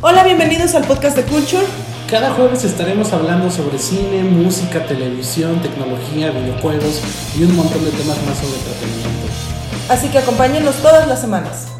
Hola, bienvenidos al podcast de Culture. Cada jueves estaremos hablando sobre cine, música, televisión, tecnología, videojuegos y un montón de temas más sobre entretenimiento. Así que acompáñenos todas las semanas.